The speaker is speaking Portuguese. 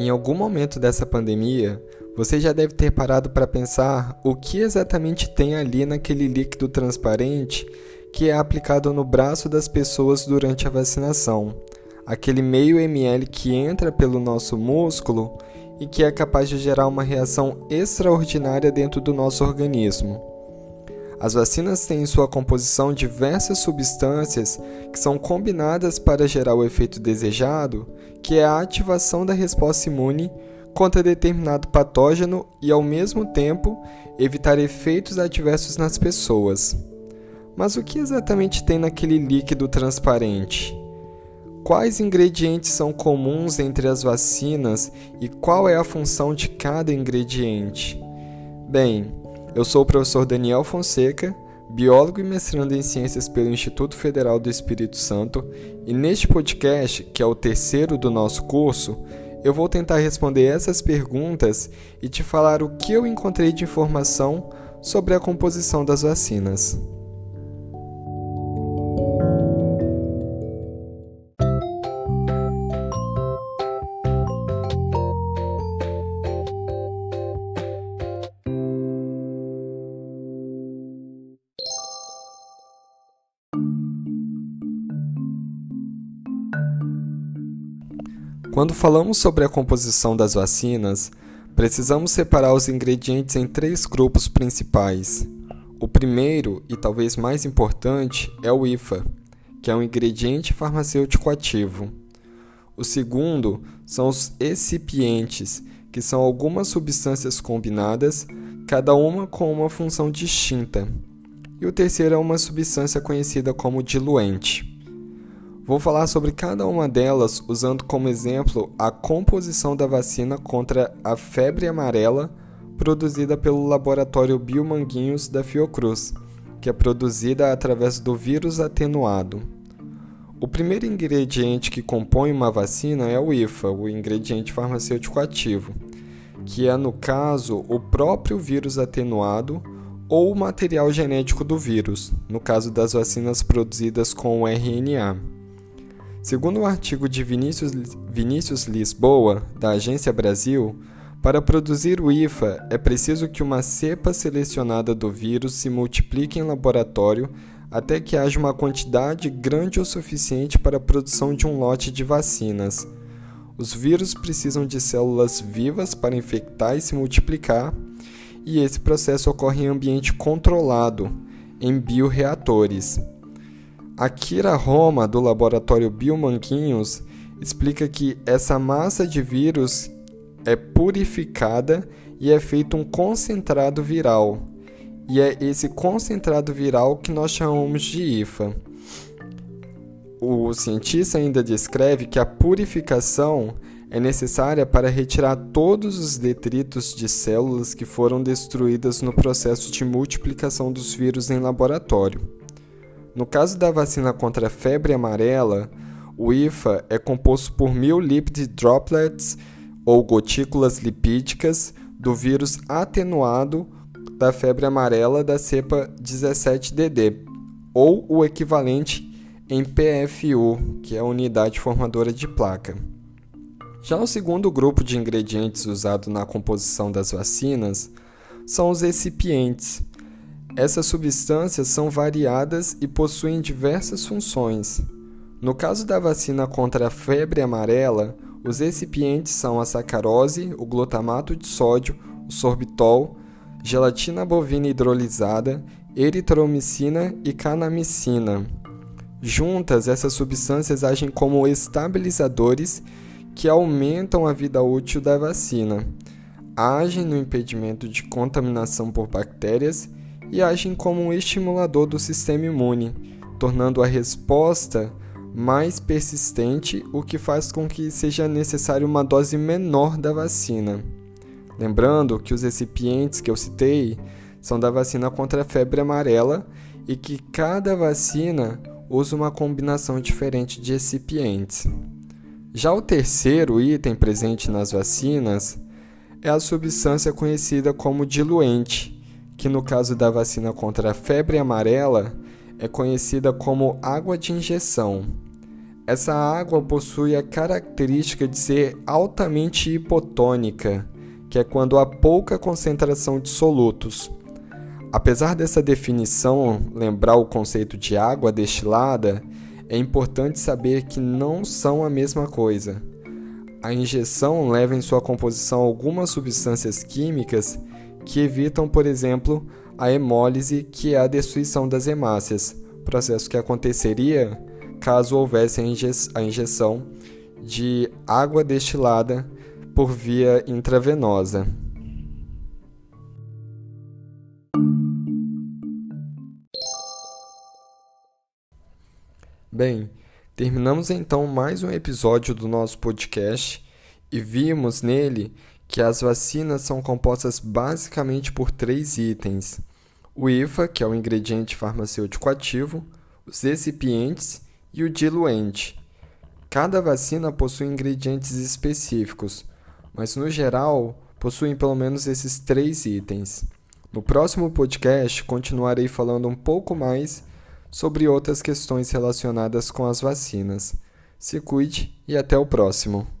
Em algum momento dessa pandemia, você já deve ter parado para pensar o que exatamente tem ali naquele líquido transparente que é aplicado no braço das pessoas durante a vacinação. Aquele meio ml que entra pelo nosso músculo e que é capaz de gerar uma reação extraordinária dentro do nosso organismo. As vacinas têm em sua composição diversas substâncias que são combinadas para gerar o efeito desejado, que é a ativação da resposta imune contra determinado patógeno e, ao mesmo tempo, evitar efeitos adversos nas pessoas. Mas o que exatamente tem naquele líquido transparente? Quais ingredientes são comuns entre as vacinas e qual é a função de cada ingrediente? Bem, eu sou o professor Daniel Fonseca, biólogo e mestrando em ciências pelo Instituto Federal do Espírito Santo, e neste podcast, que é o terceiro do nosso curso, eu vou tentar responder essas perguntas e te falar o que eu encontrei de informação sobre a composição das vacinas. Quando falamos sobre a composição das vacinas, precisamos separar os ingredientes em três grupos principais. O primeiro, e talvez mais importante, é o IFA, que é um ingrediente farmacêutico ativo. O segundo são os excipientes, que são algumas substâncias combinadas, cada uma com uma função distinta. E o terceiro é uma substância conhecida como diluente. Vou falar sobre cada uma delas usando como exemplo a composição da vacina contra a febre amarela produzida pelo laboratório Biomanguinhos da Fiocruz, que é produzida através do vírus atenuado. O primeiro ingrediente que compõe uma vacina é o IFA, o ingrediente farmacêutico ativo, que é, no caso, o próprio vírus atenuado ou o material genético do vírus, no caso das vacinas produzidas com o RNA. Segundo o um artigo de Vinícius, Vinícius Lisboa, da Agência Brasil, para produzir o IFA é preciso que uma cepa selecionada do vírus se multiplique em laboratório até que haja uma quantidade grande o suficiente para a produção de um lote de vacinas. Os vírus precisam de células vivas para infectar e se multiplicar, e esse processo ocorre em ambiente controlado, em bioreatores. Akira Roma, do laboratório Biomanguinhos, explica que essa massa de vírus é purificada e é feito um concentrado viral. E é esse concentrado viral que nós chamamos de IFA. O cientista ainda descreve que a purificação é necessária para retirar todos os detritos de células que foram destruídas no processo de multiplicação dos vírus em laboratório. No caso da vacina contra a febre amarela, o IFA é composto por mil lipid droplets ou gotículas lipídicas do vírus atenuado da febre amarela da cepa 17DD, ou o equivalente em PFU, que é a unidade formadora de placa. Já o segundo grupo de ingredientes usado na composição das vacinas são os recipientes, essas substâncias são variadas e possuem diversas funções. No caso da vacina contra a febre amarela, os recipientes são a sacarose, o glutamato de sódio, o sorbitol, gelatina bovina hidrolisada, eritromicina e canamicina. Juntas, essas substâncias agem como estabilizadores que aumentam a vida útil da vacina, agem no impedimento de contaminação por bactérias e agem como um estimulador do sistema imune, tornando a resposta mais persistente, o que faz com que seja necessário uma dose menor da vacina. Lembrando que os recipientes que eu citei são da vacina contra a febre amarela e que cada vacina usa uma combinação diferente de recipientes. Já o terceiro item presente nas vacinas é a substância conhecida como diluente, que no caso da vacina contra a febre amarela é conhecida como água de injeção. Essa água possui a característica de ser altamente hipotônica, que é quando há pouca concentração de solutos. Apesar dessa definição lembrar o conceito de água destilada, é importante saber que não são a mesma coisa. A injeção leva em sua composição algumas substâncias químicas que evitam, por exemplo, a hemólise, que é a destruição das hemácias, processo que aconteceria caso houvesse a, inje a injeção de água destilada por via intravenosa. Bem, Terminamos então mais um episódio do nosso podcast e vimos nele que as vacinas são compostas basicamente por três itens: o IFA, que é o ingrediente farmacêutico ativo, os recipientes e o diluente. Cada vacina possui ingredientes específicos, mas no geral possuem pelo menos esses três itens. No próximo podcast continuarei falando um pouco mais sobre outras questões relacionadas com as vacinas. Se cuide e até o próximo.